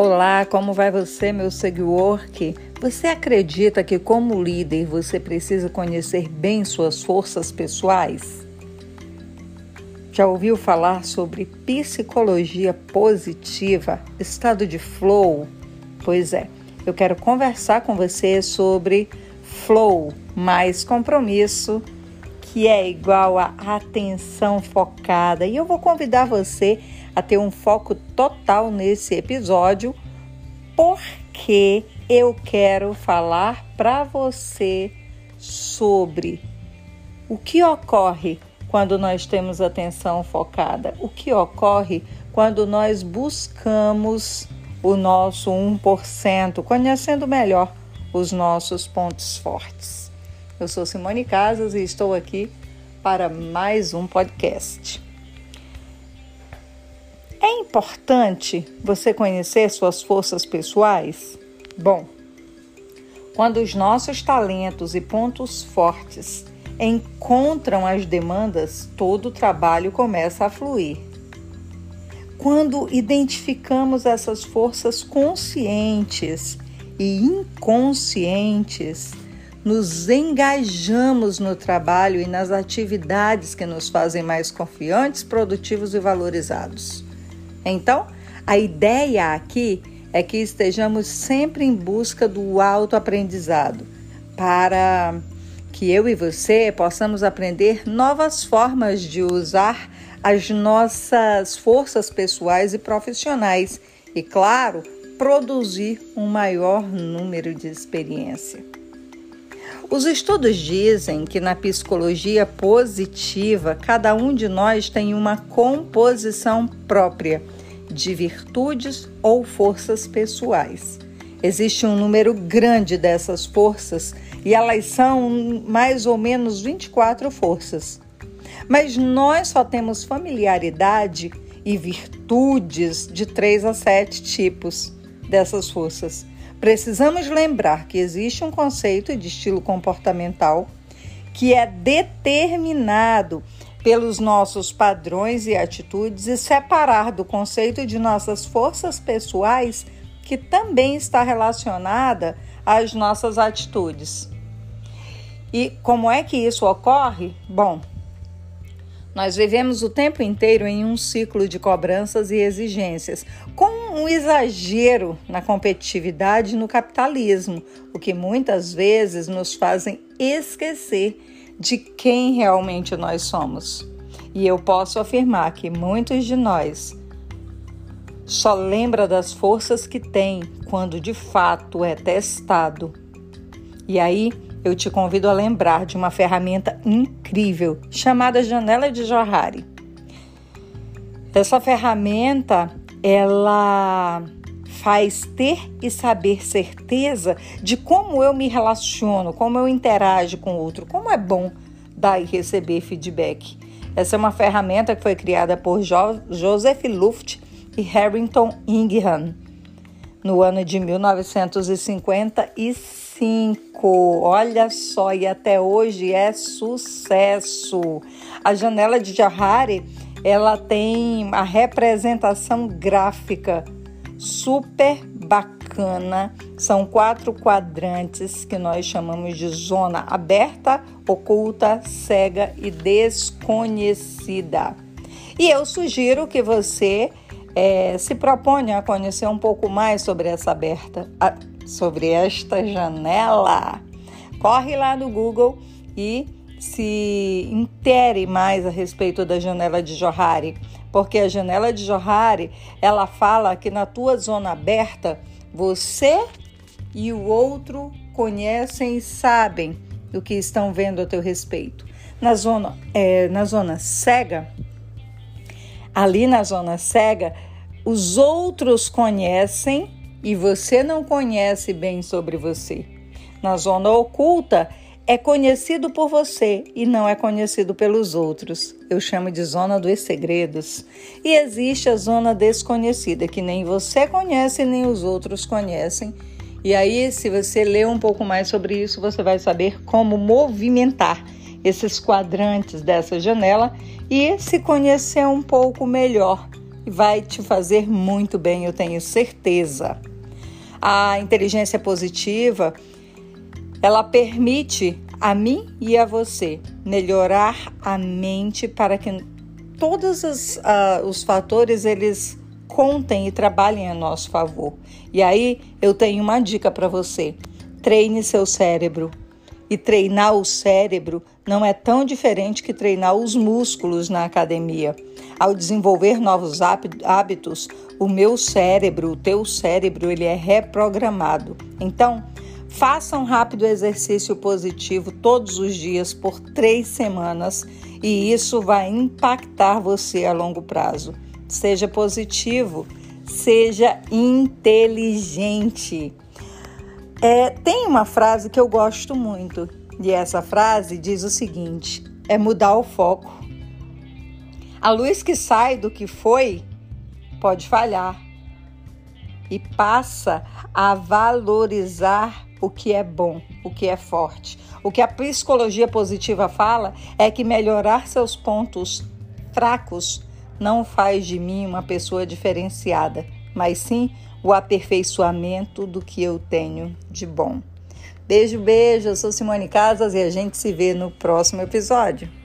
Olá, como vai você, meu seguidor? Você acredita que, como líder, você precisa conhecer bem suas forças pessoais? Já ouviu falar sobre psicologia positiva, estado de flow? Pois é, eu quero conversar com você sobre flow mais compromisso, que é igual a atenção focada. E eu vou convidar você a ter um foco total nesse episódio, porque eu quero falar para você sobre o que ocorre quando nós temos atenção focada, o que ocorre quando nós buscamos o nosso 1%, conhecendo melhor os nossos pontos fortes. Eu sou Simone Casas e estou aqui para mais um podcast. É importante você conhecer suas forças pessoais? Bom, quando os nossos talentos e pontos fortes encontram as demandas, todo o trabalho começa a fluir. Quando identificamos essas forças conscientes e inconscientes, nos engajamos no trabalho e nas atividades que nos fazem mais confiantes, produtivos e valorizados. Então, a ideia aqui é que estejamos sempre em busca do autoaprendizado, para que eu e você possamos aprender novas formas de usar as nossas forças pessoais e profissionais e, claro, produzir um maior número de experiência. Os estudos dizem que na psicologia positiva, cada um de nós tem uma composição própria de virtudes ou forças pessoais. Existe um número grande dessas forças e elas são mais ou menos 24 forças. Mas nós só temos familiaridade e virtudes de 3 a 7 tipos dessas forças. Precisamos lembrar que existe um conceito de estilo comportamental que é determinado pelos nossos padrões e atitudes e separar do conceito de nossas forças pessoais, que também está relacionada às nossas atitudes. E como é que isso ocorre? Bom, nós vivemos o tempo inteiro em um ciclo de cobranças e exigências, com um exagero na competitividade no capitalismo, o que muitas vezes nos fazem esquecer de quem realmente nós somos. E eu posso afirmar que muitos de nós só lembra das forças que tem quando de fato é testado. E aí eu te convido a lembrar de uma ferramenta incrível chamada Janela de Johari. Essa ferramenta, ela faz ter e saber certeza de como eu me relaciono, como eu interajo com o outro, como é bom dar e receber feedback. Essa é uma ferramenta que foi criada por jo Joseph Luft e Harrington Ingham no ano de 1955. Olha só, e até hoje é sucesso. A janela de Jahari, ela tem a representação gráfica super bacana. São quatro quadrantes que nós chamamos de zona aberta, oculta, cega e desconhecida. E eu sugiro que você é, se proponha a conhecer um pouco mais sobre essa aberta, sobre esta janela. Corre lá no Google e se intere mais a respeito da janela de Johari porque a janela de Johari, ela fala que na tua zona aberta, você e o outro conhecem e sabem o que estão vendo a teu respeito. Na zona, é, na zona cega, ali na zona cega, os outros conhecem e você não conhece bem sobre você. Na zona oculta, é conhecido por você e não é conhecido pelos outros. Eu chamo de zona dos segredos. E existe a zona desconhecida, que nem você conhece nem os outros conhecem. E aí, se você ler um pouco mais sobre isso, você vai saber como movimentar esses quadrantes dessa janela e se conhecer um pouco melhor vai te fazer muito bem, eu tenho certeza. A inteligência positiva, ela permite a mim e a você melhorar a mente para que todos os, uh, os fatores eles contem e trabalhem a nosso favor. E aí eu tenho uma dica para você: treine seu cérebro. E treinar o cérebro não é tão diferente que treinar os músculos na academia. Ao desenvolver novos hábitos, o meu cérebro, o teu cérebro, ele é reprogramado. Então, faça um rápido exercício positivo todos os dias por três semanas e isso vai impactar você a longo prazo. Seja positivo, seja inteligente. É, tem uma frase que eu gosto muito e essa frase diz o seguinte: é mudar o foco. A luz que sai do que foi pode falhar e passa a valorizar o que é bom, o que é forte. O que a psicologia positiva fala é que melhorar seus pontos fracos não faz de mim uma pessoa diferenciada, mas sim o aperfeiçoamento do que eu tenho de bom. Beijo, beijo. Eu sou Simone Casas e a gente se vê no próximo episódio.